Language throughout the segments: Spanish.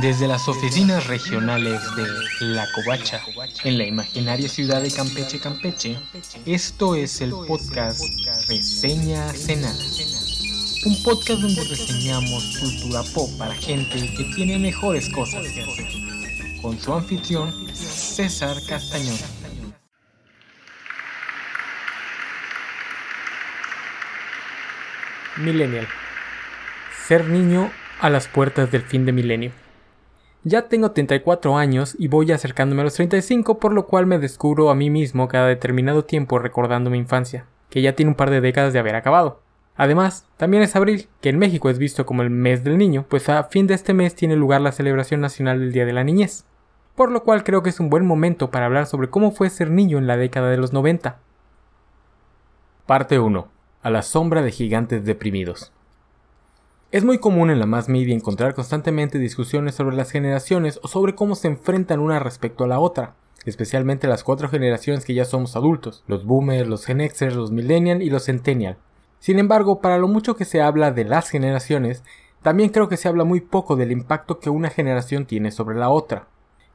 Desde las oficinas regionales de La Covacha, en la imaginaria ciudad de Campeche, Campeche, esto es el podcast Reseña Cenada. Un podcast donde reseñamos cultura pop para gente que tiene mejores cosas que hacer. Con su anfitrión, César Castañón. Millennial. Ser niño a las puertas del fin de milenio. Ya tengo 34 años y voy acercándome a los 35, por lo cual me descubro a mí mismo cada determinado tiempo recordando mi infancia, que ya tiene un par de décadas de haber acabado. Además, también es abril, que en México es visto como el mes del niño, pues a fin de este mes tiene lugar la celebración nacional del Día de la Niñez. Por lo cual creo que es un buen momento para hablar sobre cómo fue ser niño en la década de los 90. Parte 1. A la sombra de gigantes deprimidos. Es muy común en la más media encontrar constantemente discusiones sobre las generaciones o sobre cómo se enfrentan una respecto a la otra, especialmente las cuatro generaciones que ya somos adultos, los boomers, los gen Xers, los millennial y los centennial. Sin embargo, para lo mucho que se habla de las generaciones, también creo que se habla muy poco del impacto que una generación tiene sobre la otra.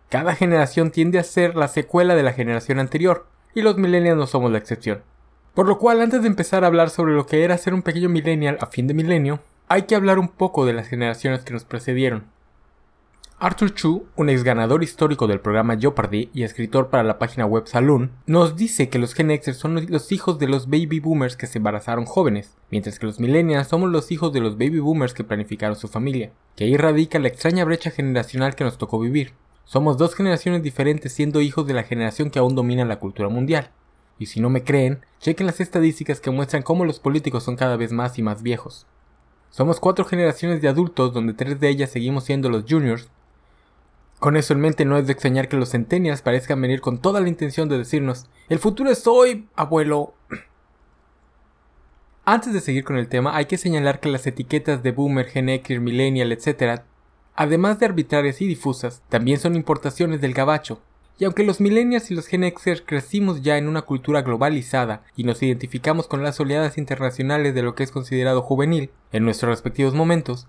Cada generación tiende a ser la secuela de la generación anterior, y los millennials no somos la excepción. Por lo cual, antes de empezar a hablar sobre lo que era ser un pequeño millennial a fin de milenio, hay que hablar un poco de las generaciones que nos precedieron. Arthur Chu, un ex ganador histórico del programa Jeopardy y escritor para la página web Saloon, nos dice que los Gen Xers son los hijos de los baby boomers que se embarazaron jóvenes, mientras que los millennials somos los hijos de los baby boomers que planificaron su familia, que ahí radica la extraña brecha generacional que nos tocó vivir. Somos dos generaciones diferentes siendo hijos de la generación que aún domina la cultura mundial. Y si no me creen, chequen las estadísticas que muestran cómo los políticos son cada vez más y más viejos. Somos cuatro generaciones de adultos donde tres de ellas seguimos siendo los juniors. Con eso en mente no es de extrañar que los centenias parezcan venir con toda la intención de decirnos, el futuro es hoy, abuelo. Antes de seguir con el tema, hay que señalar que las etiquetas de boomer, gen X, millennial, etc., además de arbitrarias y difusas, también son importaciones del gabacho, y aunque los millennials y los Gen crecimos ya en una cultura globalizada y nos identificamos con las oleadas internacionales de lo que es considerado juvenil en nuestros respectivos momentos,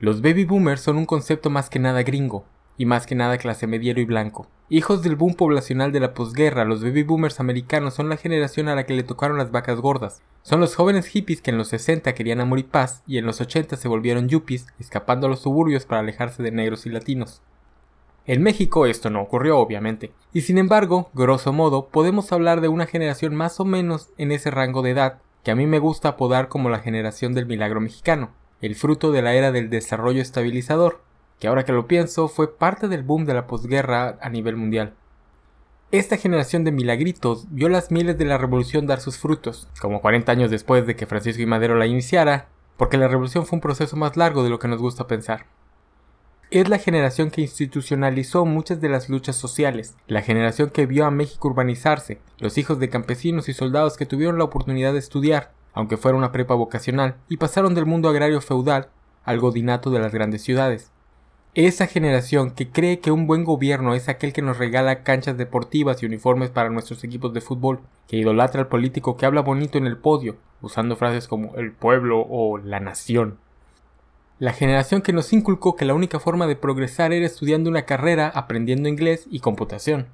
los baby boomers son un concepto más que nada gringo, y más que nada clase mediero y blanco. Hijos del boom poblacional de la posguerra, los baby boomers americanos son la generación a la que le tocaron las vacas gordas. Son los jóvenes hippies que en los 60 querían amor y paz y en los 80 se volvieron yuppies, escapando a los suburbios para alejarse de negros y latinos. En México esto no ocurrió, obviamente, y sin embargo, grosso modo, podemos hablar de una generación más o menos en ese rango de edad, que a mí me gusta apodar como la generación del milagro mexicano, el fruto de la era del desarrollo estabilizador, que ahora que lo pienso fue parte del boom de la posguerra a nivel mundial. Esta generación de milagritos vio las miles de la revolución dar sus frutos, como 40 años después de que Francisco y Madero la iniciara, porque la revolución fue un proceso más largo de lo que nos gusta pensar. Es la generación que institucionalizó muchas de las luchas sociales, la generación que vio a México urbanizarse, los hijos de campesinos y soldados que tuvieron la oportunidad de estudiar, aunque fuera una prepa vocacional, y pasaron del mundo agrario feudal al godinato de las grandes ciudades. Esa generación que cree que un buen gobierno es aquel que nos regala canchas deportivas y uniformes para nuestros equipos de fútbol, que idolatra al político que habla bonito en el podio, usando frases como el pueblo o la nación. La generación que nos inculcó que la única forma de progresar era estudiando una carrera, aprendiendo inglés y computación.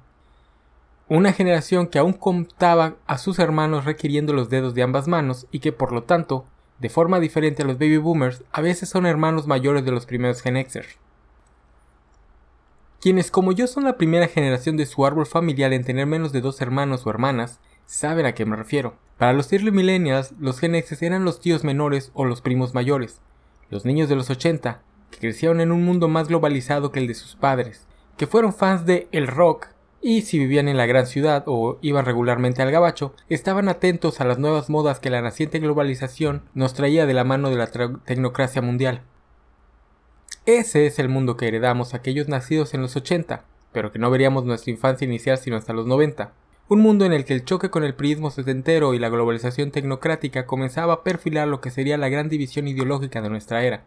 Una generación que aún contaba a sus hermanos requiriendo los dedos de ambas manos y que por lo tanto, de forma diferente a los baby boomers, a veces son hermanos mayores de los primeros Gen Xers. Quienes como yo son la primera generación de su árbol familiar en tener menos de dos hermanos o hermanas, saben a qué me refiero. Para los early millennials, los Gen Xers eran los tíos menores o los primos mayores, los niños de los 80, que crecieron en un mundo más globalizado que el de sus padres, que fueron fans de el rock y si vivían en la gran ciudad o iban regularmente al gabacho, estaban atentos a las nuevas modas que la naciente globalización nos traía de la mano de la tecnocracia mundial. Ese es el mundo que heredamos aquellos nacidos en los 80, pero que no veríamos nuestra infancia iniciar sino hasta los 90. Un mundo en el que el choque con el priismo setentero y la globalización tecnocrática comenzaba a perfilar lo que sería la gran división ideológica de nuestra era.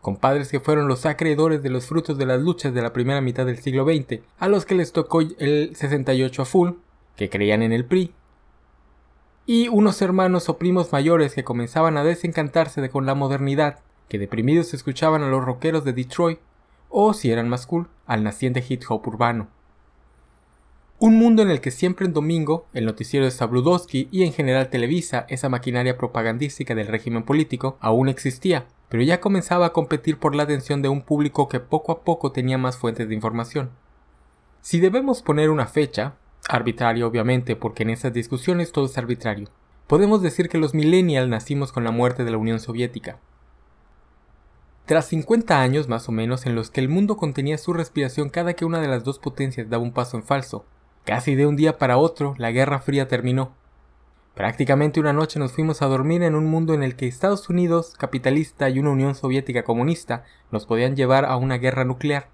Con padres que fueron los acreedores de los frutos de las luchas de la primera mitad del siglo XX, a los que les tocó el 68 a full, que creían en el PRI, y unos hermanos o primos mayores que comenzaban a desencantarse de con la modernidad, que deprimidos escuchaban a los rockeros de Detroit, o si eran más cool, al naciente hip hop urbano. Un mundo en el que siempre en domingo, el noticiero de Sabludowski y en general Televisa, esa maquinaria propagandística del régimen político, aún existía, pero ya comenzaba a competir por la atención de un público que poco a poco tenía más fuentes de información. Si debemos poner una fecha, arbitraria obviamente, porque en esas discusiones todo es arbitrario, podemos decir que los millennials nacimos con la muerte de la Unión Soviética. Tras 50 años más o menos en los que el mundo contenía su respiración cada que una de las dos potencias daba un paso en falso, casi de un día para otro la Guerra Fría terminó. Prácticamente una noche nos fuimos a dormir en un mundo en el que Estados Unidos capitalista y una Unión Soviética comunista nos podían llevar a una guerra nuclear.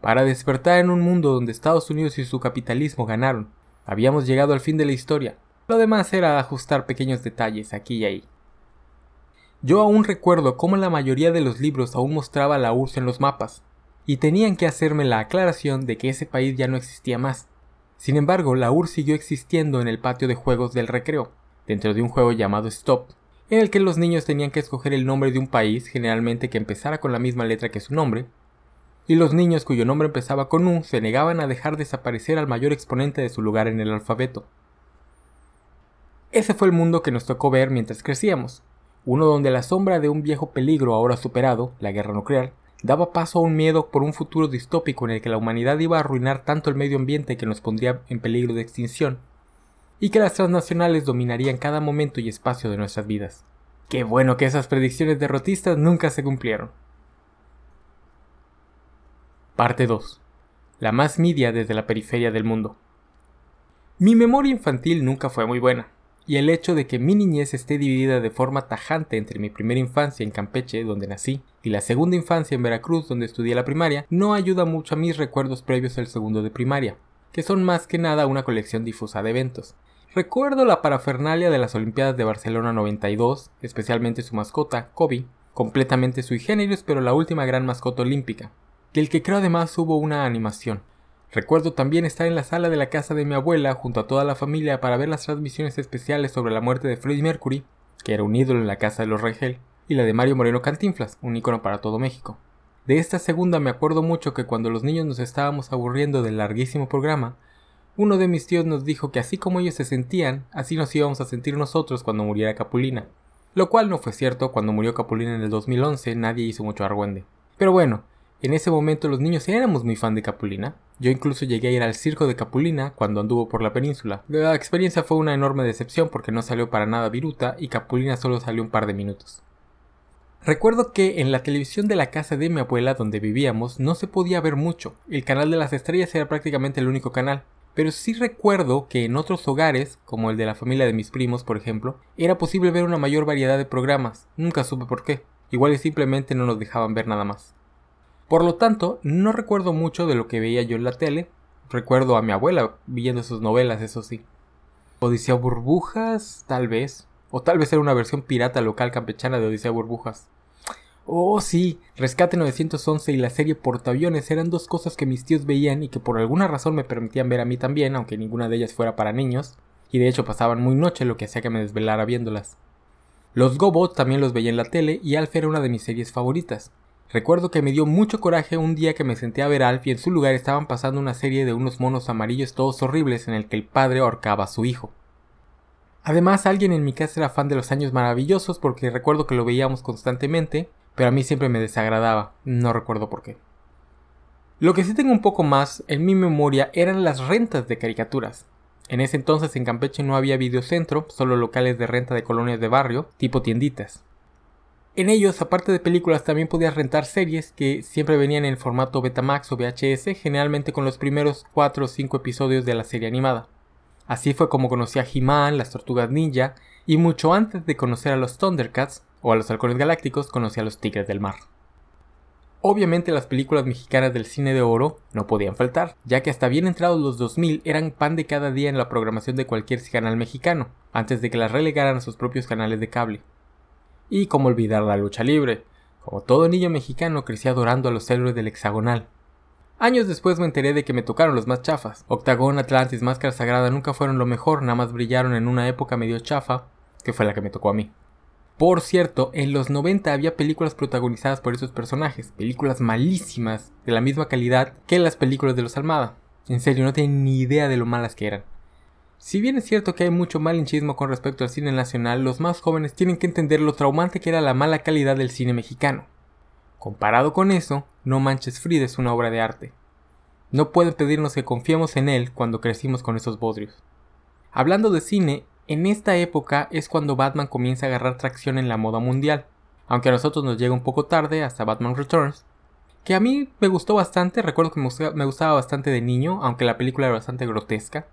Para despertar en un mundo donde Estados Unidos y su capitalismo ganaron, habíamos llegado al fin de la historia. Lo demás era ajustar pequeños detalles aquí y ahí. Yo aún recuerdo cómo la mayoría de los libros aún mostraba la URSS en los mapas, y tenían que hacerme la aclaración de que ese país ya no existía más. Sin embargo, la URSS siguió existiendo en el patio de juegos del recreo, dentro de un juego llamado Stop, en el que los niños tenían que escoger el nombre de un país, generalmente que empezara con la misma letra que su nombre, y los niños cuyo nombre empezaba con U se negaban a dejar desaparecer al mayor exponente de su lugar en el alfabeto. Ese fue el mundo que nos tocó ver mientras crecíamos, uno donde la sombra de un viejo peligro ahora superado, la guerra nuclear, daba paso a un miedo por un futuro distópico en el que la humanidad iba a arruinar tanto el medio ambiente que nos pondría en peligro de extinción, y que las transnacionales dominarían cada momento y espacio de nuestras vidas. Qué bueno que esas predicciones derrotistas nunca se cumplieron. Parte 2. La más media desde la periferia del mundo. Mi memoria infantil nunca fue muy buena y el hecho de que mi niñez esté dividida de forma tajante entre mi primera infancia en Campeche, donde nací, y la segunda infancia en Veracruz, donde estudié la primaria, no ayuda mucho a mis recuerdos previos al segundo de primaria, que son más que nada una colección difusa de eventos. Recuerdo la parafernalia de las Olimpiadas de Barcelona 92, especialmente su mascota, Kobe, completamente sui generis, pero la última gran mascota olímpica, del que creo además hubo una animación, Recuerdo también estar en la sala de la casa de mi abuela junto a toda la familia para ver las transmisiones especiales sobre la muerte de Freddie Mercury, que era un ídolo en la casa de los Rengel, y la de Mario Moreno Cantinflas, un ícono para todo México. De esta segunda me acuerdo mucho que cuando los niños nos estábamos aburriendo del larguísimo programa, uno de mis tíos nos dijo que así como ellos se sentían, así nos íbamos a sentir nosotros cuando muriera Capulina. Lo cual no fue cierto, cuando murió Capulina en el 2011 nadie hizo mucho argüende. Pero bueno, en ese momento los niños éramos muy fan de Capulina. Yo incluso llegué a ir al circo de Capulina cuando anduvo por la península. La experiencia fue una enorme decepción porque no salió para nada viruta y Capulina solo salió un par de minutos. Recuerdo que en la televisión de la casa de mi abuela donde vivíamos no se podía ver mucho. El canal de las estrellas era prácticamente el único canal. Pero sí recuerdo que en otros hogares, como el de la familia de mis primos, por ejemplo, era posible ver una mayor variedad de programas. Nunca supe por qué. Igual y simplemente no nos dejaban ver nada más. Por lo tanto, no recuerdo mucho de lo que veía yo en la tele. Recuerdo a mi abuela viendo sus novelas, eso sí. Odisea Burbujas, tal vez. O tal vez era una versión pirata local campechana de Odisea Burbujas. Oh, sí, Rescate 911 y la serie Portaaviones eran dos cosas que mis tíos veían y que por alguna razón me permitían ver a mí también, aunque ninguna de ellas fuera para niños, y de hecho pasaban muy noche, lo que hacía que me desvelara viéndolas. Los Gobots también los veía en la tele y Alf era una de mis series favoritas. Recuerdo que me dio mucho coraje un día que me senté a ver a Alf y en su lugar estaban pasando una serie de unos monos amarillos todos horribles en el que el padre ahorcaba a su hijo. Además, alguien en mi casa era fan de los años maravillosos porque recuerdo que lo veíamos constantemente, pero a mí siempre me desagradaba, no recuerdo por qué. Lo que sí tengo un poco más en mi memoria eran las rentas de caricaturas. En ese entonces en Campeche no había videocentro, solo locales de renta de colonias de barrio, tipo tienditas. En ellos, aparte de películas, también podías rentar series que siempre venían en formato Betamax o VHS, generalmente con los primeros 4 o 5 episodios de la serie animada. Así fue como conocí a He-Man, las Tortugas Ninja, y mucho antes de conocer a los Thundercats o a los Halcones Galácticos, conocí a los Tigres del Mar. Obviamente las películas mexicanas del cine de oro no podían faltar, ya que hasta bien entrados los 2000 eran pan de cada día en la programación de cualquier canal mexicano, antes de que las relegaran a sus propios canales de cable. Y cómo olvidar la lucha libre. Como todo niño mexicano crecí adorando a los héroes del hexagonal. Años después me enteré de que me tocaron los más chafas. Octagón, Atlantis, Máscara Sagrada nunca fueron lo mejor, nada más brillaron en una época medio chafa, que fue la que me tocó a mí. Por cierto, en los 90 había películas protagonizadas por esos personajes, películas malísimas, de la misma calidad que las películas de los Almada. En serio, no tienen ni idea de lo malas que eran. Si bien es cierto que hay mucho malinchismo con respecto al cine nacional, los más jóvenes tienen que entender lo traumante que era la mala calidad del cine mexicano. Comparado con eso, No Manches Frida es una obra de arte. No pueden pedirnos que confiemos en él cuando crecimos con esos bodrios. Hablando de cine, en esta época es cuando Batman comienza a agarrar tracción en la moda mundial, aunque a nosotros nos llega un poco tarde hasta Batman Returns, que a mí me gustó bastante, recuerdo que me gustaba bastante de niño, aunque la película era bastante grotesca.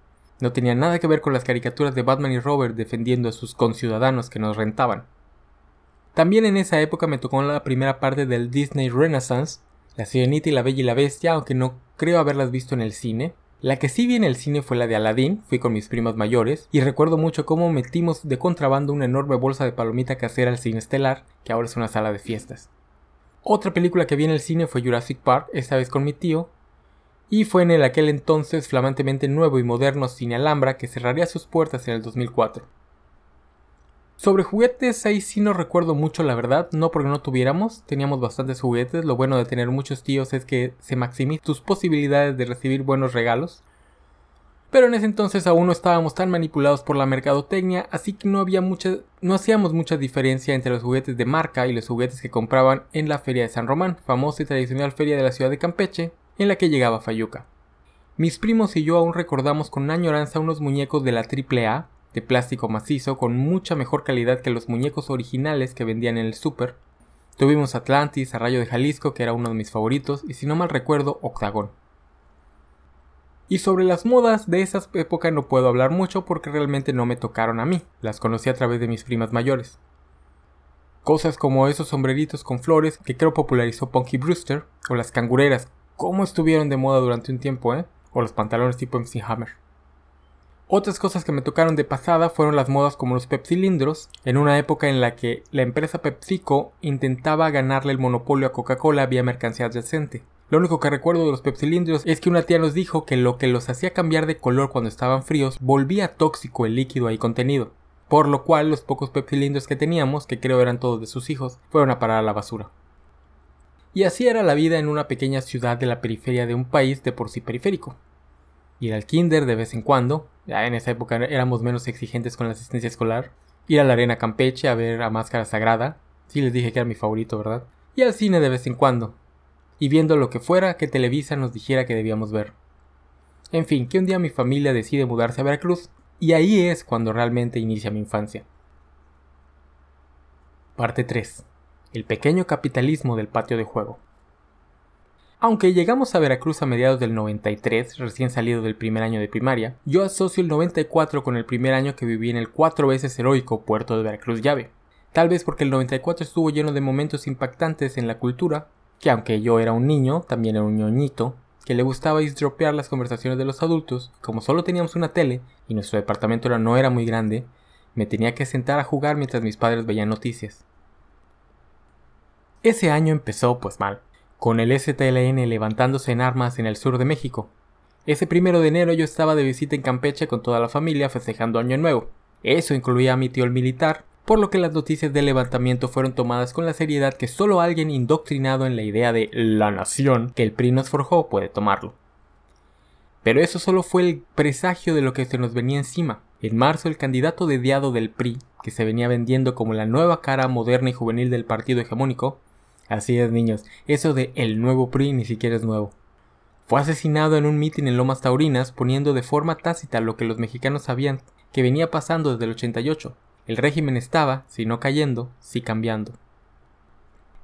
No tenía nada que ver con las caricaturas de Batman y Robert defendiendo a sus conciudadanos que nos rentaban. También en esa época me tocó la primera parte del Disney Renaissance, La Sirenita y la Bella y la Bestia, aunque no creo haberlas visto en el cine. La que sí vi en el cine fue la de Aladdin, fui con mis primas mayores, y recuerdo mucho cómo metimos de contrabando una enorme bolsa de palomita casera al cine estelar, que ahora es una sala de fiestas. Otra película que vi en el cine fue Jurassic Park, esta vez con mi tío, y fue en el aquel entonces flamantemente nuevo y moderno Cine Alhambra que cerraría sus puertas en el 2004. Sobre juguetes, ahí sí no recuerdo mucho la verdad, no porque no tuviéramos, teníamos bastantes juguetes, lo bueno de tener muchos tíos es que se maximizan tus posibilidades de recibir buenos regalos. Pero en ese entonces aún no estábamos tan manipulados por la mercadotecnia, así que no había no hacíamos mucha diferencia entre los juguetes de marca y los juguetes que compraban en la Feria de San Román, famosa y tradicional feria de la ciudad de Campeche, en la que llegaba Fayuca. Mis primos y yo aún recordamos con añoranza unos muñecos de la AAA, de plástico macizo con mucha mejor calidad que los muñecos originales que vendían en el super. Tuvimos Atlantis, Arrayo de Jalisco, que era uno de mis favoritos, y si no mal recuerdo, Octagón. Y sobre las modas de esa época no puedo hablar mucho porque realmente no me tocaron a mí, las conocí a través de mis primas mayores. Cosas como esos sombreritos con flores que creo popularizó Punky Brewster, o las cangureras, cómo estuvieron de moda durante un tiempo, ¿eh? O los pantalones tipo MC Hammer. Otras cosas que me tocaron de pasada fueron las modas como los pepsilindros, en una época en la que la empresa PepsiCo intentaba ganarle el monopolio a Coca-Cola vía mercancía adyacente. Lo único que recuerdo de los pepsilindros es que una tía nos dijo que lo que los hacía cambiar de color cuando estaban fríos volvía tóxico el líquido ahí contenido, por lo cual los pocos pepsilindros que teníamos, que creo eran todos de sus hijos, fueron a parar a la basura. Y así era la vida en una pequeña ciudad de la periferia de un país de por sí periférico ir al kinder de vez en cuando, ya en esa época éramos menos exigentes con la asistencia escolar, ir a la arena Campeche a ver a Máscara Sagrada, sí les dije que era mi favorito, ¿verdad? Y al cine de vez en cuando, y viendo lo que fuera que Televisa nos dijera que debíamos ver. En fin, que un día mi familia decide mudarse a Veracruz, y ahí es cuando realmente inicia mi infancia. Parte 3. El pequeño capitalismo del patio de juego. Aunque llegamos a Veracruz a mediados del 93, recién salido del primer año de primaria, yo asocio el 94 con el primer año que viví en el cuatro veces heroico puerto de Veracruz Llave. Tal vez porque el 94 estuvo lleno de momentos impactantes en la cultura, que aunque yo era un niño, también era un ñoñito, que le gustaba estropear las conversaciones de los adultos, como solo teníamos una tele y nuestro departamento no era muy grande, me tenía que sentar a jugar mientras mis padres veían noticias. Ese año empezó pues mal con el STLN levantándose en armas en el sur de México. Ese primero de enero yo estaba de visita en Campeche con toda la familia festejando Año Nuevo. Eso incluía a mi tío el militar, por lo que las noticias del levantamiento fueron tomadas con la seriedad que solo alguien indoctrinado en la idea de la nación que el PRI nos forjó puede tomarlo. Pero eso solo fue el presagio de lo que se nos venía encima. En marzo el candidato dediado del PRI, que se venía vendiendo como la nueva cara moderna y juvenil del partido hegemónico, Así es, niños, eso de el nuevo PRI ni siquiera es nuevo. Fue asesinado en un mitin en Lomas Taurinas poniendo de forma tácita lo que los mexicanos sabían que venía pasando desde el 88. El régimen estaba, si no cayendo, sí cambiando.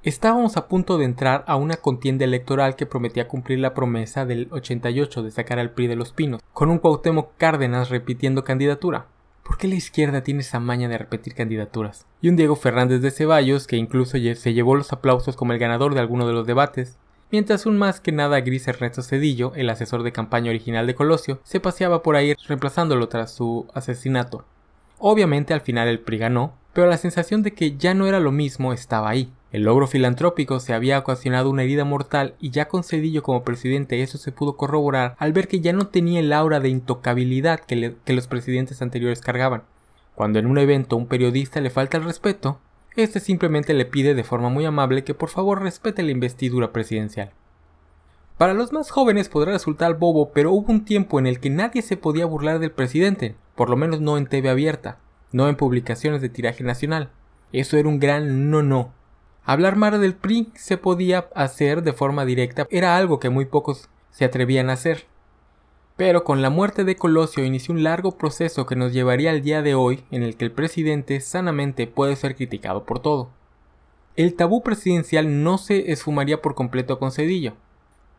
Estábamos a punto de entrar a una contienda electoral que prometía cumplir la promesa del 88 de sacar al PRI de los pinos, con un Cuauhtémoc Cárdenas repitiendo candidatura. ¿Por qué la izquierda tiene esa maña de repetir candidaturas? Y un Diego Fernández de Ceballos que incluso se llevó los aplausos como el ganador de alguno de los debates, mientras un más que nada gris Ernesto Cedillo, el asesor de campaña original de Colosio, se paseaba por ahí reemplazándolo tras su asesinato. Obviamente al final el PRI ganó, pero la sensación de que ya no era lo mismo estaba ahí. El logro filantrópico se había ocasionado una herida mortal y ya con Cedillo como presidente eso se pudo corroborar al ver que ya no tenía el aura de intocabilidad que, que los presidentes anteriores cargaban. Cuando en un evento un periodista le falta el respeto, este simplemente le pide de forma muy amable que por favor respete la investidura presidencial. Para los más jóvenes podrá resultar bobo, pero hubo un tiempo en el que nadie se podía burlar del presidente, por lo menos no en TV abierta, no en publicaciones de tiraje nacional. Eso era un gran no no. Hablar mal del PRI se podía hacer de forma directa, era algo que muy pocos se atrevían a hacer. Pero con la muerte de Colosio inició un largo proceso que nos llevaría al día de hoy en el que el presidente sanamente puede ser criticado por todo. El tabú presidencial no se esfumaría por completo con Cedillo.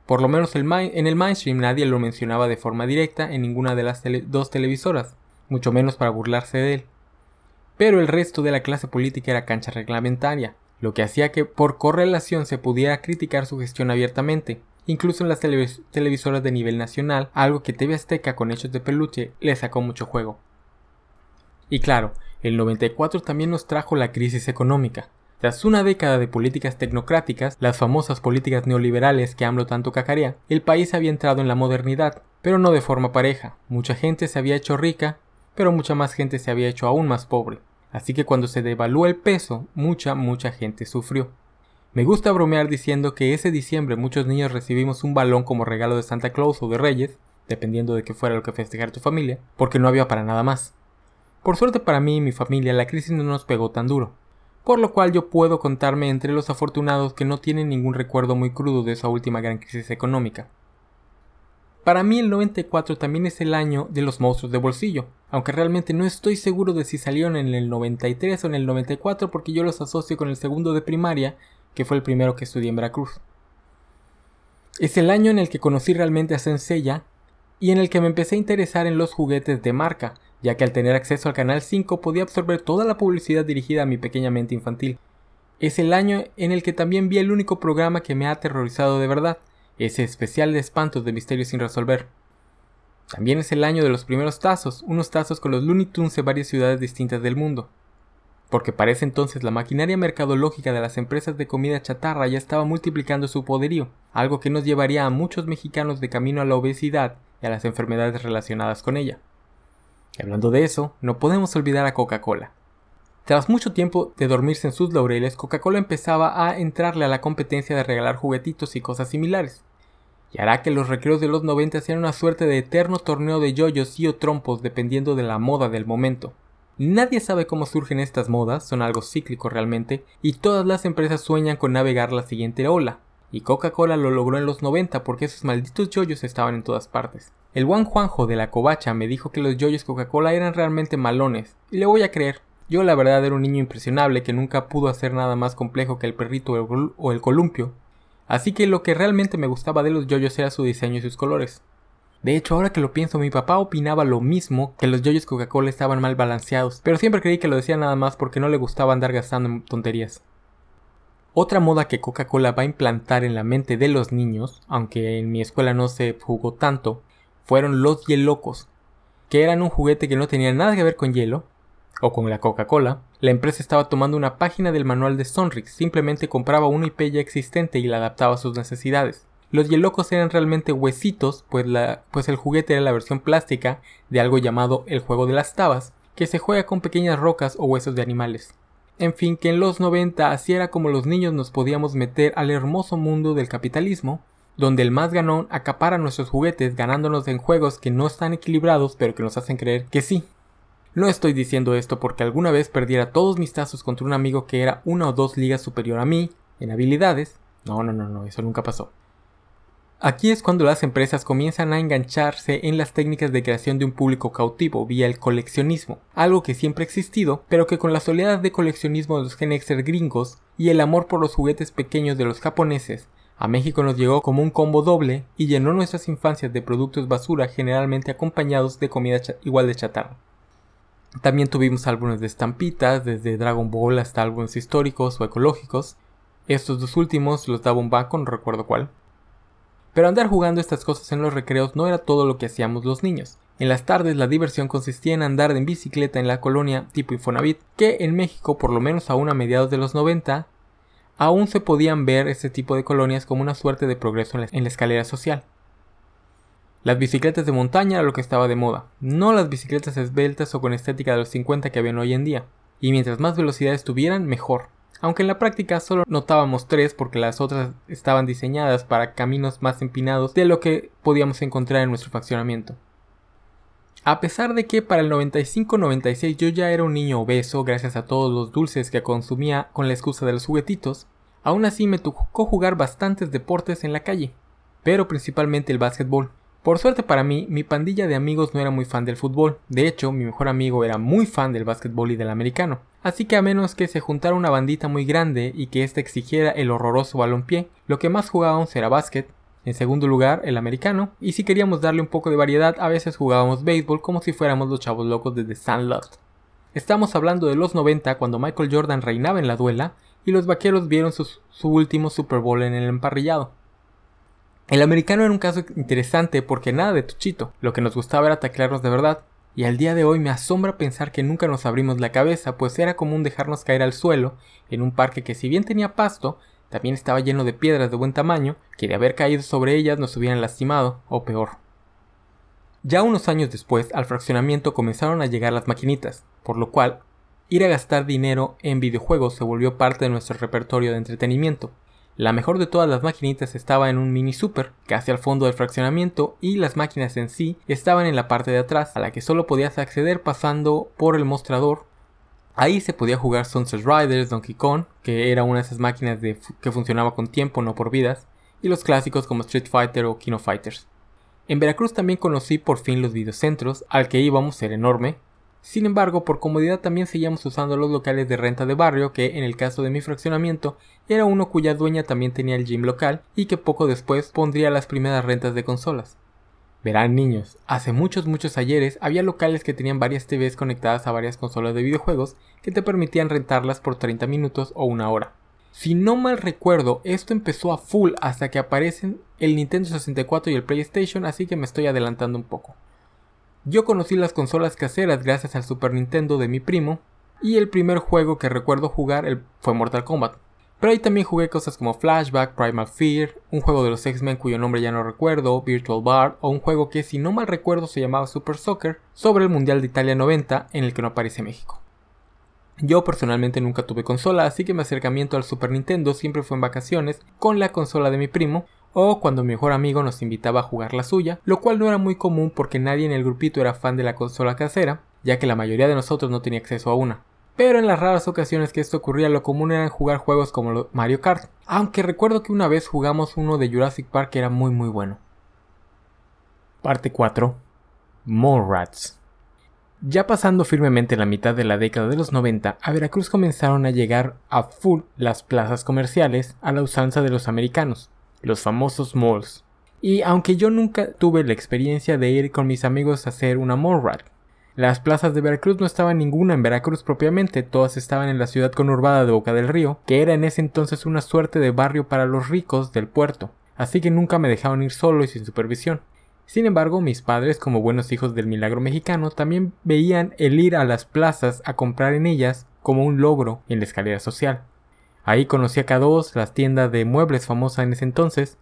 Por lo menos en el mainstream nadie lo mencionaba de forma directa en ninguna de las dos televisoras, mucho menos para burlarse de él. Pero el resto de la clase política era cancha reglamentaria, lo que hacía que por correlación se pudiera criticar su gestión abiertamente, incluso en las televisoras de nivel nacional, algo que TV Azteca con hechos de peluche le sacó mucho juego. Y claro, el 94 también nos trajo la crisis económica. Tras una década de políticas tecnocráticas, las famosas políticas neoliberales que AMLO tanto cacarea, el país había entrado en la modernidad, pero no de forma pareja. Mucha gente se había hecho rica, pero mucha más gente se había hecho aún más pobre. Así que cuando se devaluó el peso, mucha, mucha gente sufrió. Me gusta bromear diciendo que ese diciembre muchos niños recibimos un balón como regalo de Santa Claus o de Reyes, dependiendo de qué fuera lo que festejar tu familia, porque no había para nada más. Por suerte para mí y mi familia la crisis no nos pegó tan duro, por lo cual yo puedo contarme entre los afortunados que no tienen ningún recuerdo muy crudo de esa última gran crisis económica. Para mí el 94 también es el año de los monstruos de bolsillo, aunque realmente no estoy seguro de si salieron en el 93 o en el 94 porque yo los asocio con el segundo de primaria que fue el primero que estudié en Veracruz. Es el año en el que conocí realmente a Senseiya y en el que me empecé a interesar en los juguetes de marca, ya que al tener acceso al canal 5 podía absorber toda la publicidad dirigida a mi pequeña mente infantil. Es el año en el que también vi el único programa que me ha aterrorizado de verdad, ese especial de espantos de misterios sin resolver. También es el año de los primeros tazos, unos tazos con los Looney Tunes de varias ciudades distintas del mundo porque para ese entonces la maquinaria mercadológica de las empresas de comida chatarra ya estaba multiplicando su poderío, algo que nos llevaría a muchos mexicanos de camino a la obesidad y a las enfermedades relacionadas con ella. Y hablando de eso, no podemos olvidar a Coca-Cola. Tras mucho tiempo de dormirse en sus laureles, Coca-Cola empezaba a entrarle a la competencia de regalar juguetitos y cosas similares. Y hará que los recreos de los 90 sean una suerte de eterno torneo de yoyos y o trompos dependiendo de la moda del momento. Nadie sabe cómo surgen estas modas, son algo cíclico realmente, y todas las empresas sueñan con navegar la siguiente ola. Y Coca-Cola lo logró en los 90 porque esos malditos yoyos estaban en todas partes. El buen Juanjo de la Covacha me dijo que los yoyos Coca-Cola eran realmente malones, y le voy a creer. Yo la verdad era un niño impresionable que nunca pudo hacer nada más complejo que el perrito o el columpio. Así que lo que realmente me gustaba de los yoyos era su diseño y sus colores. De hecho, ahora que lo pienso, mi papá opinaba lo mismo, que los yoyos Coca-Cola estaban mal balanceados, pero siempre creí que lo decía nada más porque no le gustaba andar gastando en tonterías. Otra moda que Coca-Cola va a implantar en la mente de los niños, aunque en mi escuela no se jugó tanto, fueron los hielocos, que eran un juguete que no tenía nada que ver con hielo, o con la Coca-Cola. La empresa estaba tomando una página del manual de Sonrix, simplemente compraba una IP ya existente y la adaptaba a sus necesidades. Los hielocos eran realmente huesitos, pues, pues el juguete era la versión plástica de algo llamado el juego de las tabas, que se juega con pequeñas rocas o huesos de animales. En fin, que en los 90 así era como los niños nos podíamos meter al hermoso mundo del capitalismo, donde el más ganón acapara nuestros juguetes ganándonos en juegos que no están equilibrados pero que nos hacen creer que sí. No estoy diciendo esto porque alguna vez perdiera todos mis tazos contra un amigo que era una o dos ligas superior a mí en habilidades. No, no, no, no, eso nunca pasó. Aquí es cuando las empresas comienzan a engancharse en las técnicas de creación de un público cautivo vía el coleccionismo, algo que siempre ha existido, pero que con las oleadas de coleccionismo de los Gen gringos y el amor por los juguetes pequeños de los japoneses, a México nos llegó como un combo doble y llenó nuestras infancias de productos basura generalmente acompañados de comida igual de chatarra. También tuvimos álbumes de estampitas, desde Dragon Ball hasta álbumes históricos o ecológicos. Estos dos últimos los daba un banco, no recuerdo cuál. Pero andar jugando estas cosas en los recreos no era todo lo que hacíamos los niños. En las tardes la diversión consistía en andar en bicicleta en la colonia tipo Infonavit, que en México, por lo menos aún a mediados de los 90, aún se podían ver este tipo de colonias como una suerte de progreso en la escalera social. Las bicicletas de montaña era lo que estaba de moda, no las bicicletas esbeltas o con estética de los 50 que habían hoy en día. y mientras más velocidades tuvieran, mejor. Aunque en la práctica solo notábamos tres porque las otras estaban diseñadas para caminos más empinados de lo que podíamos encontrar en nuestro faccionamiento. A pesar de que para el 95-96 yo ya era un niño obeso gracias a todos los dulces que consumía con la excusa de los juguetitos, aún así me tocó jugar bastantes deportes en la calle, pero principalmente el básquetbol. Por suerte para mí, mi pandilla de amigos no era muy fan del fútbol, de hecho mi mejor amigo era muy fan del básquetbol y del americano, así que a menos que se juntara una bandita muy grande y que ésta exigiera el horroroso balompié, lo que más jugábamos era básquet, en segundo lugar el americano, y si queríamos darle un poco de variedad a veces jugábamos béisbol como si fuéramos los chavos locos de The Sandlot. Estamos hablando de los 90 cuando Michael Jordan reinaba en la duela y los vaqueros vieron su último Super Bowl en el emparrillado. El americano era un caso interesante porque nada de tuchito, lo que nos gustaba era taclearnos de verdad, y al día de hoy me asombra pensar que nunca nos abrimos la cabeza, pues era común dejarnos caer al suelo en un parque que si bien tenía pasto, también estaba lleno de piedras de buen tamaño, que de haber caído sobre ellas nos hubieran lastimado, o peor. Ya unos años después, al fraccionamiento comenzaron a llegar las maquinitas, por lo cual ir a gastar dinero en videojuegos se volvió parte de nuestro repertorio de entretenimiento. La mejor de todas las maquinitas estaba en un mini super, casi al fondo del fraccionamiento, y las máquinas en sí estaban en la parte de atrás, a la que solo podías acceder pasando por el mostrador. Ahí se podía jugar Sunset Riders, Donkey Kong, que era una de esas máquinas que funcionaba con tiempo, no por vidas, y los clásicos como Street Fighter o Kino Fighters. En Veracruz también conocí por fin los videocentros, al que íbamos era enorme, sin embargo, por comodidad también seguíamos usando los locales de renta de barrio, que en el caso de mi fraccionamiento era uno cuya dueña también tenía el gym local y que poco después pondría las primeras rentas de consolas. Verán niños, hace muchos muchos ayeres había locales que tenían varias TVs conectadas a varias consolas de videojuegos que te permitían rentarlas por 30 minutos o una hora. Si no mal recuerdo, esto empezó a full hasta que aparecen el Nintendo 64 y el PlayStation, así que me estoy adelantando un poco. Yo conocí las consolas caseras gracias al Super Nintendo de mi primo, y el primer juego que recuerdo jugar fue Mortal Kombat. Pero ahí también jugué cosas como Flashback, Primal Fear, un juego de los X-Men cuyo nombre ya no recuerdo, Virtual Bar, o un juego que si no mal recuerdo se llamaba Super Soccer, sobre el Mundial de Italia 90 en el que no aparece México. Yo personalmente nunca tuve consola, así que mi acercamiento al Super Nintendo siempre fue en vacaciones con la consola de mi primo, o cuando mi mejor amigo nos invitaba a jugar la suya, lo cual no era muy común porque nadie en el grupito era fan de la consola casera, ya que la mayoría de nosotros no tenía acceso a una. Pero en las raras ocasiones que esto ocurría lo común era jugar juegos como Mario Kart, aunque recuerdo que una vez jugamos uno de Jurassic Park que era muy muy bueno. Parte 4. More Rats. Ya pasando firmemente la mitad de la década de los 90, a Veracruz comenzaron a llegar a full las plazas comerciales a la usanza de los americanos, los famosos malls. Y aunque yo nunca tuve la experiencia de ir con mis amigos a hacer una mall rat, las plazas de Veracruz no estaban ninguna en Veracruz propiamente, todas estaban en la ciudad conurbada de Boca del Río, que era en ese entonces una suerte de barrio para los ricos del puerto, así que nunca me dejaron ir solo y sin supervisión. Sin embargo, mis padres, como buenos hijos del milagro mexicano, también veían el ir a las plazas a comprar en ellas como un logro en la escalera social. Ahí conocí a K2, las tiendas de muebles famosas en ese entonces,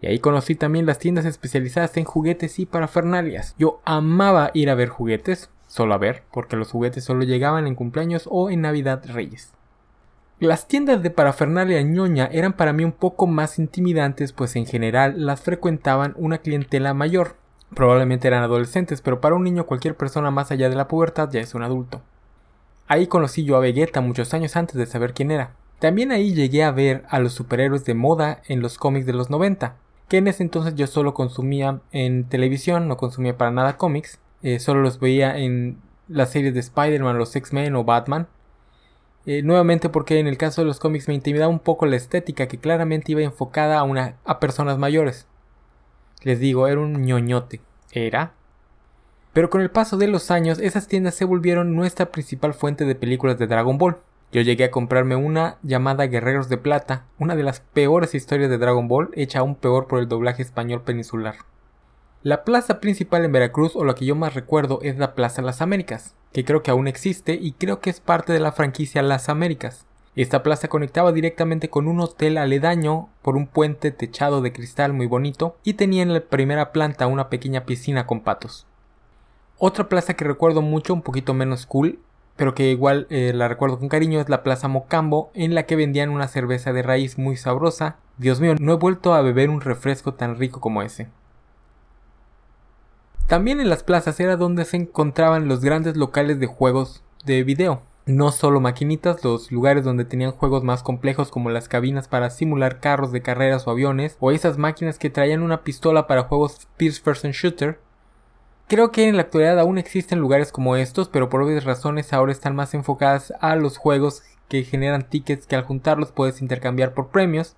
y ahí conocí también las tiendas especializadas en juguetes y parafernalias. Yo amaba ir a ver juguetes, solo a ver, porque los juguetes solo llegaban en cumpleaños o en Navidad Reyes. Las tiendas de parafernalia ñoña eran para mí un poco más intimidantes, pues en general las frecuentaban una clientela mayor. Probablemente eran adolescentes, pero para un niño cualquier persona más allá de la pubertad ya es un adulto. Ahí conocí yo a Vegeta muchos años antes de saber quién era. También ahí llegué a ver a los superhéroes de moda en los cómics de los 90, que en ese entonces yo solo consumía en televisión, no consumía para nada cómics, eh, solo los veía en las series de Spider-Man, los X-Men o Batman. Eh, nuevamente porque en el caso de los cómics me intimidaba un poco la estética que claramente iba enfocada a, una, a personas mayores. Les digo, era un ñoñote. Era. Pero con el paso de los años, esas tiendas se volvieron nuestra principal fuente de películas de Dragon Ball. Yo llegué a comprarme una llamada Guerreros de Plata, una de las peores historias de Dragon Ball, hecha aún peor por el doblaje español peninsular. La plaza principal en Veracruz, o la que yo más recuerdo, es la Plaza Las Américas, que creo que aún existe y creo que es parte de la franquicia Las Américas. Esta plaza conectaba directamente con un hotel aledaño por un puente techado de cristal muy bonito y tenía en la primera planta una pequeña piscina con patos. Otra plaza que recuerdo mucho, un poquito menos cool, pero que igual eh, la recuerdo con cariño, es la Plaza Mocambo, en la que vendían una cerveza de raíz muy sabrosa. Dios mío, no he vuelto a beber un refresco tan rico como ese. También en las plazas era donde se encontraban los grandes locales de juegos de video. No solo maquinitas, los lugares donde tenían juegos más complejos como las cabinas para simular carros de carreras o aviones, o esas máquinas que traían una pistola para juegos first person shooter, Creo que en la actualidad aún existen lugares como estos, pero por obvias razones ahora están más enfocadas a los juegos que generan tickets que al juntarlos puedes intercambiar por premios.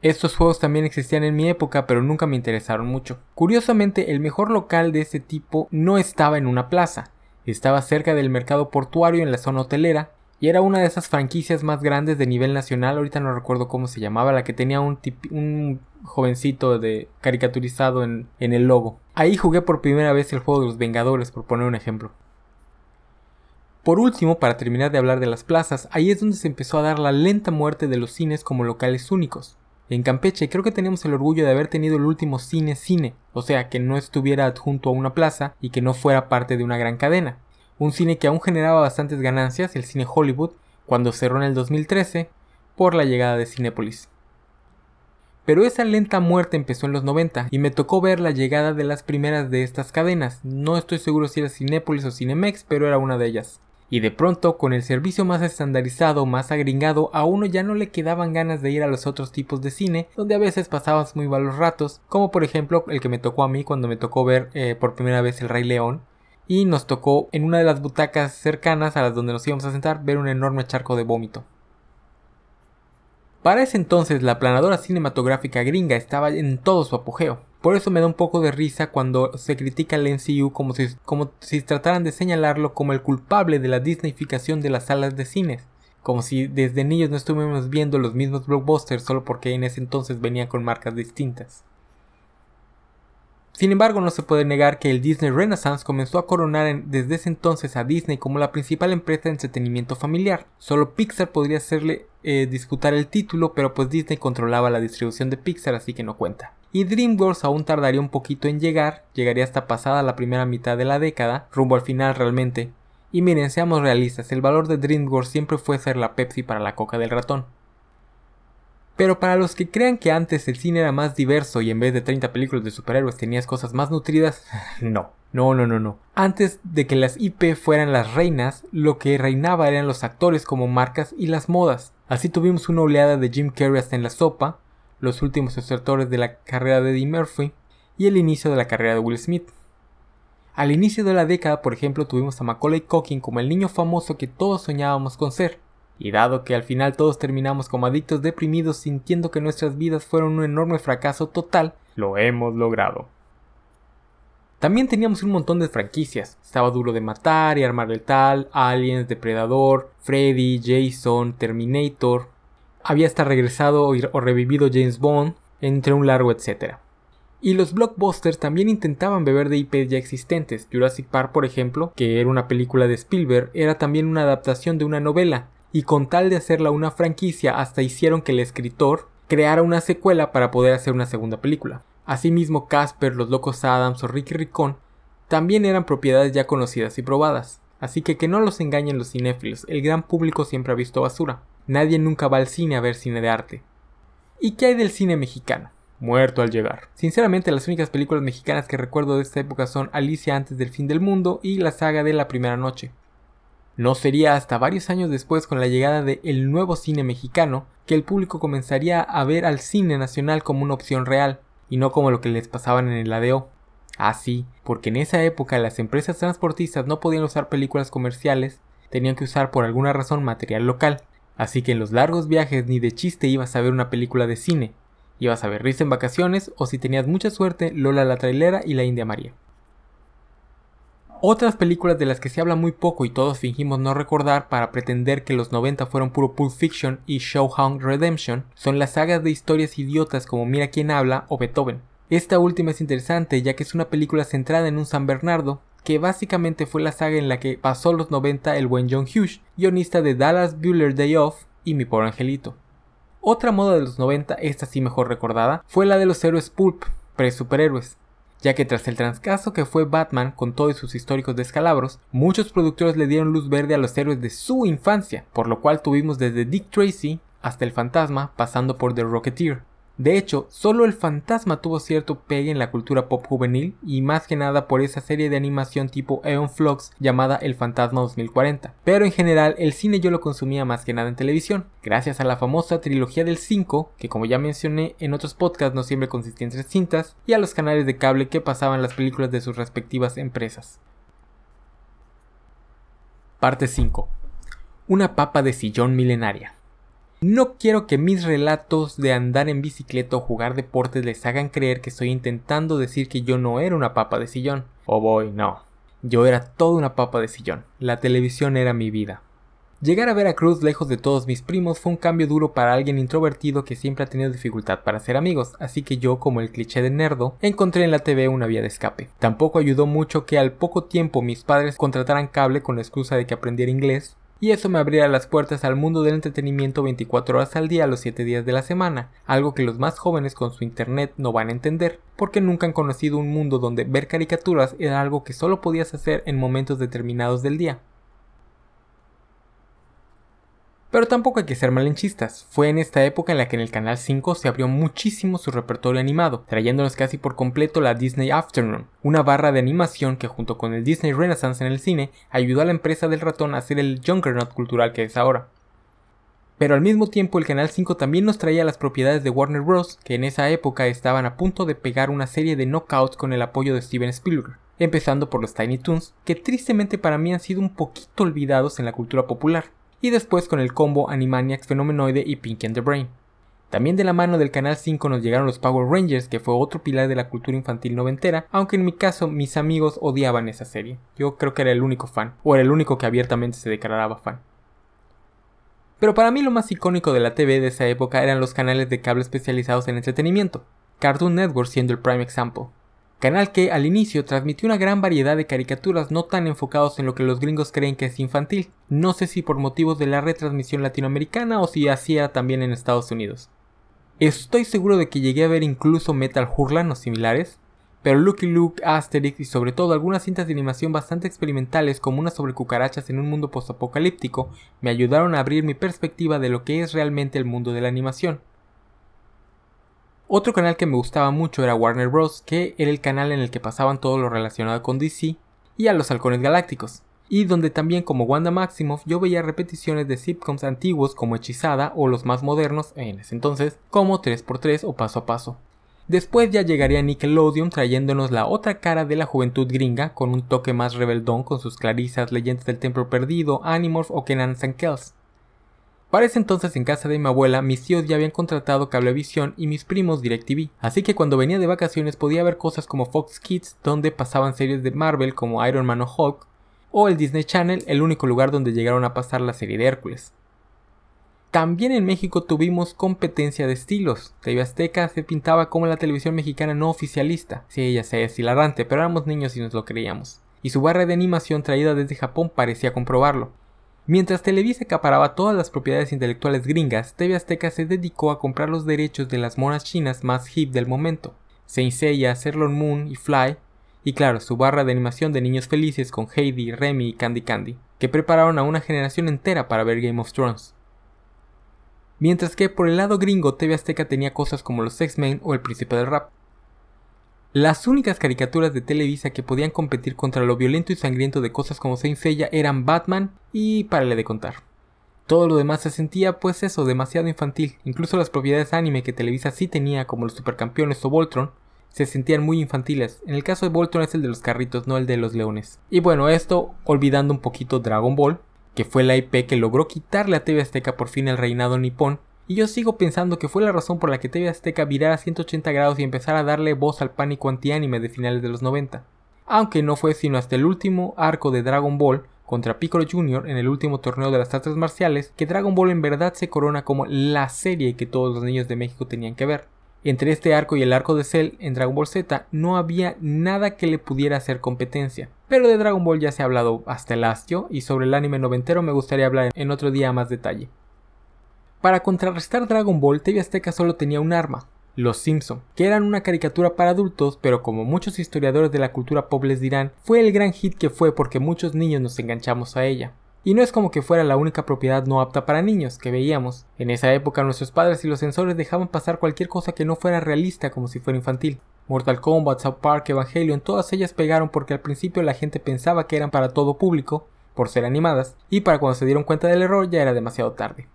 Estos juegos también existían en mi época, pero nunca me interesaron mucho. Curiosamente, el mejor local de ese tipo no estaba en una plaza, estaba cerca del mercado portuario en la zona hotelera, y era una de esas franquicias más grandes de nivel nacional, ahorita no recuerdo cómo se llamaba, la que tenía un, un jovencito de caricaturizado en, en el logo. Ahí jugué por primera vez el juego de los Vengadores, por poner un ejemplo. Por último, para terminar de hablar de las plazas, ahí es donde se empezó a dar la lenta muerte de los cines como locales únicos. En Campeche creo que teníamos el orgullo de haber tenido el último cine cine, o sea, que no estuviera adjunto a una plaza y que no fuera parte de una gran cadena. Un cine que aún generaba bastantes ganancias, el cine Hollywood, cuando cerró en el 2013 por la llegada de Cinépolis. Pero esa lenta muerte empezó en los 90 y me tocó ver la llegada de las primeras de estas cadenas. No estoy seguro si era Cinépolis o Cinemex, pero era una de ellas. Y de pronto, con el servicio más estandarizado, más agringado, a uno ya no le quedaban ganas de ir a los otros tipos de cine, donde a veces pasabas muy malos ratos, como por ejemplo el que me tocó a mí cuando me tocó ver eh, por primera vez El Rey León, y nos tocó en una de las butacas cercanas a las donde nos íbamos a sentar ver un enorme charco de vómito. Para ese entonces la planadora cinematográfica gringa estaba en todo su apogeo. Por eso me da un poco de risa cuando se critica al MCU como si, como si trataran de señalarlo como el culpable de la disneyficación de las salas de cines. Como si desde niños no estuviéramos viendo los mismos blockbusters solo porque en ese entonces venían con marcas distintas. Sin embargo, no se puede negar que el Disney Renaissance comenzó a coronar desde ese entonces a Disney como la principal empresa de entretenimiento familiar. Solo Pixar podría hacerle eh, disputar el título, pero pues Disney controlaba la distribución de Pixar, así que no cuenta. Y DreamWorks aún tardaría un poquito en llegar, llegaría hasta pasada la primera mitad de la década, rumbo al final realmente. Y miren, seamos realistas, el valor de DreamWorks siempre fue ser la Pepsi para la coca del ratón. Pero para los que crean que antes el cine era más diverso y en vez de 30 películas de superhéroes tenías cosas más nutridas, no. No, no, no, no. Antes de que las IP fueran las reinas, lo que reinaba eran los actores como marcas y las modas. Así tuvimos una oleada de Jim Carrey hasta en la sopa, los últimos extractores de la carrera de Eddie Murphy y el inicio de la carrera de Will Smith. Al inicio de la década, por ejemplo, tuvimos a Macaulay Culkin como el niño famoso que todos soñábamos con ser. Y dado que al final todos terminamos como adictos deprimidos sintiendo que nuestras vidas fueron un enorme fracaso total, lo hemos logrado. También teníamos un montón de franquicias. Estaba Duro de Matar y Armar el Tal, Aliens, Depredador, Freddy, Jason, Terminator. Había hasta regresado o revivido James Bond, entre un largo etcétera. Y los blockbusters también intentaban beber de IPs ya existentes. Jurassic Park, por ejemplo, que era una película de Spielberg, era también una adaptación de una novela, y con tal de hacerla una franquicia hasta hicieron que el escritor creara una secuela para poder hacer una segunda película. Asimismo Casper, Los Locos Adams o Ricky Ricón también eran propiedades ya conocidas y probadas, así que que no los engañen los cinéfilos, el gran público siempre ha visto basura. Nadie nunca va al cine a ver cine de arte. ¿Y qué hay del cine mexicano? Muerto al llegar. Sinceramente las únicas películas mexicanas que recuerdo de esta época son Alicia antes del fin del mundo y la saga de la primera noche. No sería hasta varios años después con la llegada de el nuevo cine mexicano que el público comenzaría a ver al cine nacional como una opción real, y no como lo que les pasaban en el ADO. Ah, sí, porque en esa época las empresas transportistas no podían usar películas comerciales, tenían que usar por alguna razón material local, así que en los largos viajes ni de chiste ibas a ver una película de cine, ibas a ver Risa en vacaciones o si tenías mucha suerte Lola la trailera y la India María. Otras películas de las que se habla muy poco y todos fingimos no recordar para pretender que los 90 fueron puro Pulp Fiction y Showhound Redemption son las sagas de historias idiotas como Mira quién habla o Beethoven. Esta última es interesante ya que es una película centrada en un San Bernardo que básicamente fue la saga en la que pasó los 90 el buen John Hughes, guionista de Dallas Bueller Day Off y Mi Pobre Angelito. Otra moda de los 90, esta sí mejor recordada, fue la de los héroes pulp, pre-superhéroes, ya que tras el transcaso que fue Batman con todos sus históricos descalabros, muchos productores le dieron luz verde a los héroes de su infancia, por lo cual tuvimos desde Dick Tracy hasta el fantasma pasando por The Rocketeer. De hecho, solo el fantasma tuvo cierto pegue en la cultura pop juvenil y más que nada por esa serie de animación tipo Eon Flux llamada El Fantasma 2040. Pero en general el cine yo lo consumía más que nada en televisión, gracias a la famosa trilogía del 5, que como ya mencioné en otros podcasts no siempre consistía en tres cintas, y a los canales de cable que pasaban las películas de sus respectivas empresas. Parte 5. Una papa de sillón milenaria. No quiero que mis relatos de andar en bicicleta o jugar deportes les hagan creer que estoy intentando decir que yo no era una papa de sillón. Oh boy, no. Yo era toda una papa de sillón. La televisión era mi vida. Llegar a Veracruz lejos de todos mis primos fue un cambio duro para alguien introvertido que siempre ha tenido dificultad para ser amigos, así que yo, como el cliché de nerdo, encontré en la TV una vía de escape. Tampoco ayudó mucho que al poco tiempo mis padres contrataran cable con la excusa de que aprendiera inglés, y eso me abría las puertas al mundo del entretenimiento 24 horas al día los 7 días de la semana, algo que los más jóvenes con su internet no van a entender, porque nunca han conocido un mundo donde ver caricaturas era algo que solo podías hacer en momentos determinados del día. Pero tampoco hay que ser malenchistas. Fue en esta época en la que en el Canal 5 se abrió muchísimo su repertorio animado, trayéndonos casi por completo la Disney Afternoon, una barra de animación que junto con el Disney Renaissance en el cine ayudó a la empresa del ratón a ser el juggernaut cultural que es ahora. Pero al mismo tiempo el Canal 5 también nos traía las propiedades de Warner Bros., que en esa época estaban a punto de pegar una serie de knockouts con el apoyo de Steven Spielberg, empezando por los Tiny Toons, que tristemente para mí han sido un poquito olvidados en la cultura popular y después con el combo Animaniacs Fenomenoide y Pinky and the Brain. También de la mano del Canal 5 nos llegaron los Power Rangers, que fue otro pilar de la cultura infantil noventera, aunque en mi caso mis amigos odiaban esa serie. Yo creo que era el único fan, o era el único que abiertamente se declaraba fan. Pero para mí lo más icónico de la TV de esa época eran los canales de cable especializados en entretenimiento, Cartoon Network siendo el prime example canal que al inicio transmitió una gran variedad de caricaturas no tan enfocados en lo que los gringos creen que es infantil, no sé si por motivos de la retransmisión latinoamericana o si hacía también en Estados Unidos. Estoy seguro de que llegué a ver incluso Metal Hurlan o similares, pero Lucky Luke, Asterix y sobre todo algunas cintas de animación bastante experimentales como una sobre cucarachas en un mundo postapocalíptico me ayudaron a abrir mi perspectiva de lo que es realmente el mundo de la animación. Otro canal que me gustaba mucho era Warner Bros., que era el canal en el que pasaban todo lo relacionado con DC y a los halcones galácticos, y donde también como Wanda Maximoff yo veía repeticiones de sitcoms antiguos como Hechizada o los más modernos en ese entonces como 3x3 o Paso a Paso. Después ya llegaría Nickelodeon trayéndonos la otra cara de la juventud gringa con un toque más rebeldón con sus clarisas, leyendas del templo perdido, Animorph o Kenan Kells. Para ese entonces en casa de mi abuela mis tíos ya habían contratado Cablevisión y mis primos DirecTV, así que cuando venía de vacaciones podía ver cosas como Fox Kids donde pasaban series de Marvel como Iron Man o Hulk, o el Disney Channel, el único lugar donde llegaron a pasar la serie de Hércules. También en México tuvimos competencia de estilos. TV Azteca se pintaba como la televisión mexicana no oficialista. Sí, ella se es hilarante, pero éramos niños y nos lo creíamos. Y su barra de animación traída desde Japón parecía comprobarlo. Mientras Televisa acaparaba todas las propiedades intelectuales gringas, TV Azteca se dedicó a comprar los derechos de las monas chinas más hip del momento, Seiya, Sailor Moon y Fly, y claro, su barra de animación de niños felices con Heidi, Remy y Candy Candy, que prepararon a una generación entera para ver Game of Thrones. Mientras que por el lado gringo TV Azteca tenía cosas como los X-Men o el Príncipe del Rap. Las únicas caricaturas de Televisa que podían competir contra lo violento y sangriento de cosas como Saint Seiya eran Batman y párale de contar. Todo lo demás se sentía, pues eso, demasiado infantil. Incluso las propiedades anime que Televisa sí tenía, como los Supercampeones o Voltron, se sentían muy infantiles. En el caso de Voltron es el de los carritos, no el de los leones. Y bueno, esto olvidando un poquito Dragon Ball, que fue la IP que logró quitarle a TV Azteca por fin el reinado nipón y yo sigo pensando que fue la razón por la que TV Azteca virara 180 grados y empezara a darle voz al pánico antianime de finales de los 90. Aunque no fue sino hasta el último arco de Dragon Ball contra Piccolo Jr. en el último torneo de las artes marciales que Dragon Ball en verdad se corona como la serie que todos los niños de México tenían que ver. Entre este arco y el arco de Cell en Dragon Ball Z no había nada que le pudiera hacer competencia. Pero de Dragon Ball ya se ha hablado hasta el astio y sobre el anime noventero me gustaría hablar en otro día más detalle. Para contrarrestar Dragon Ball, TV Azteca solo tenía un arma, Los Simpson, que eran una caricatura para adultos, pero como muchos historiadores de la cultura pop les dirán, fue el gran hit que fue porque muchos niños nos enganchamos a ella. Y no es como que fuera la única propiedad no apta para niños que veíamos. En esa época nuestros padres y los censores dejaban pasar cualquier cosa que no fuera realista como si fuera infantil. Mortal Kombat, South Park, Evangelion, todas ellas pegaron porque al principio la gente pensaba que eran para todo público, por ser animadas, y para cuando se dieron cuenta del error ya era demasiado tarde.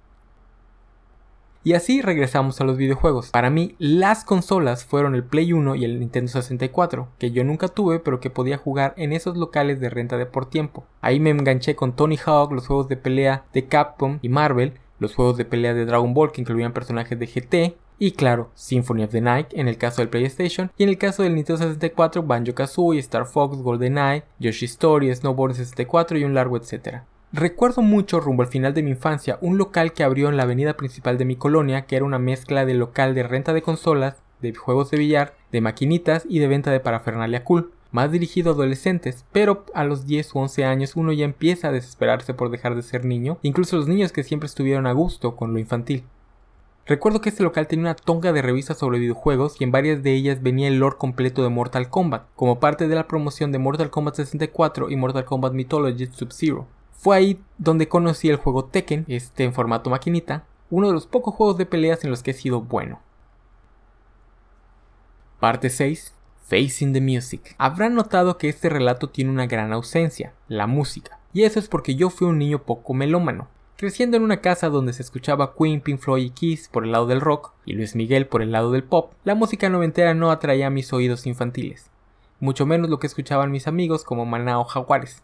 Y así regresamos a los videojuegos. Para mí, las consolas fueron el Play 1 y el Nintendo 64, que yo nunca tuve pero que podía jugar en esos locales de renta de por tiempo. Ahí me enganché con Tony Hawk, los juegos de pelea de Capcom y Marvel, los juegos de pelea de Dragon Ball que incluían personajes de GT, y claro, Symphony of the Night en el caso del PlayStation y en el caso del Nintendo 64 Banjo Kazooie, Star Fox, GoldenEye, Yoshi Story, Snowboard 64 y un largo etcétera. Recuerdo mucho rumbo al final de mi infancia un local que abrió en la avenida principal de mi colonia que era una mezcla de local de renta de consolas, de juegos de billar, de maquinitas y de venta de parafernalia cool, más dirigido a adolescentes, pero a los 10 o 11 años uno ya empieza a desesperarse por dejar de ser niño, incluso los niños que siempre estuvieron a gusto con lo infantil. Recuerdo que este local tenía una tonga de revistas sobre videojuegos y en varias de ellas venía el lore completo de Mortal Kombat, como parte de la promoción de Mortal Kombat 64 y Mortal Kombat Mythology Sub-Zero. Fue ahí donde conocí el juego Tekken, este en formato maquinita, uno de los pocos juegos de peleas en los que he sido bueno. Parte 6. Facing the Music. Habrán notado que este relato tiene una gran ausencia, la música. Y eso es porque yo fui un niño poco melómano. Creciendo en una casa donde se escuchaba Queen, Pink Floyd y Kiss por el lado del rock y Luis Miguel por el lado del pop, la música noventera no atraía mis oídos infantiles, mucho menos lo que escuchaban mis amigos como Maná o Jaguares.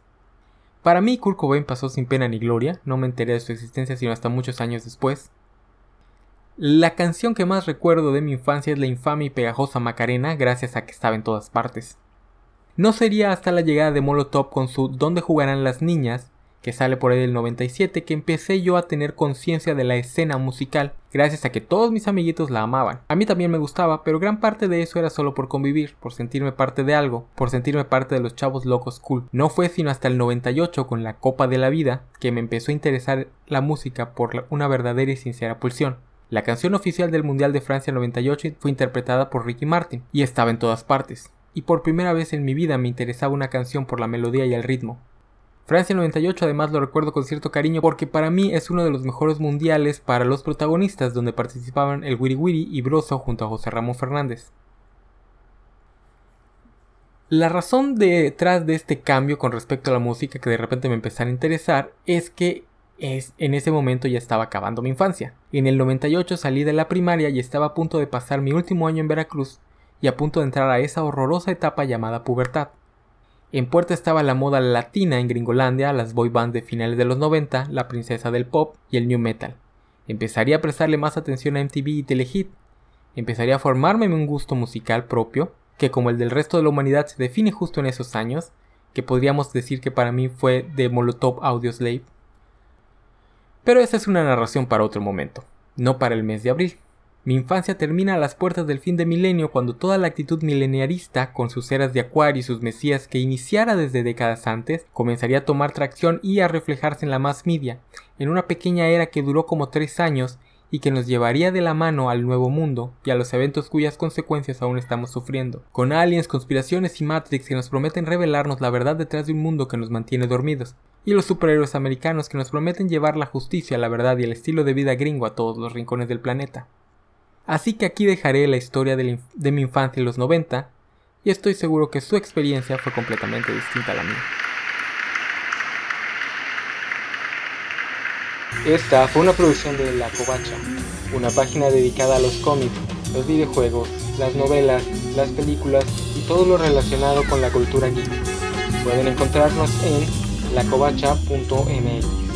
Para mí, Kurt pasó sin pena ni gloria, no me enteré de su existencia sino hasta muchos años después. La canción que más recuerdo de mi infancia es la infame y pegajosa Macarena, gracias a que estaba en todas partes. No sería hasta la llegada de Molotov con su ¿Dónde jugarán las niñas? que sale por ahí del 97, que empecé yo a tener conciencia de la escena musical, gracias a que todos mis amiguitos la amaban. A mí también me gustaba, pero gran parte de eso era solo por convivir, por sentirme parte de algo, por sentirme parte de los chavos locos cool. No fue sino hasta el 98 con la Copa de la Vida que me empezó a interesar la música por una verdadera y sincera pulsión. La canción oficial del Mundial de Francia 98 fue interpretada por Ricky Martin y estaba en todas partes. Y por primera vez en mi vida me interesaba una canción por la melodía y el ritmo. Francia 98 además lo recuerdo con cierto cariño porque para mí es uno de los mejores mundiales para los protagonistas donde participaban el Wiri Wiri y Broso junto a José Ramón Fernández. La razón detrás de este cambio con respecto a la música que de repente me empezara a interesar es que es, en ese momento ya estaba acabando mi infancia. En el 98 salí de la primaria y estaba a punto de pasar mi último año en Veracruz y a punto de entrar a esa horrorosa etapa llamada pubertad. En puerta estaba la moda latina en Gringolandia, las boy bands de finales de los 90, la princesa del pop y el new metal. Empezaría a prestarle más atención a MTV y Telehit. Empezaría a formarme un gusto musical propio, que como el del resto de la humanidad se define justo en esos años, que podríamos decir que para mí fue de Molotov Audioslave. Pero esa es una narración para otro momento, no para el mes de abril. Mi infancia termina a las puertas del fin de milenio cuando toda la actitud mileniarista, con sus eras de acuario y sus mesías que iniciara desde décadas antes, comenzaría a tomar tracción y a reflejarse en la más media, en una pequeña era que duró como tres años y que nos llevaría de la mano al nuevo mundo y a los eventos cuyas consecuencias aún estamos sufriendo, con aliens, conspiraciones y Matrix que nos prometen revelarnos la verdad detrás de un mundo que nos mantiene dormidos, y los superhéroes americanos que nos prometen llevar la justicia, la verdad y el estilo de vida gringo a todos los rincones del planeta. Así que aquí dejaré la historia de, mi infancia en los 90 y estoy seguro que su experiencia fue completamente distinta a la mía. Esta fue una producción de La Covacha, una página dedicada a los cómics, los videojuegos, las novelas, las películas y todo lo relacionado con la cultura geek. Pueden encontrarnos en lacovacha.mx.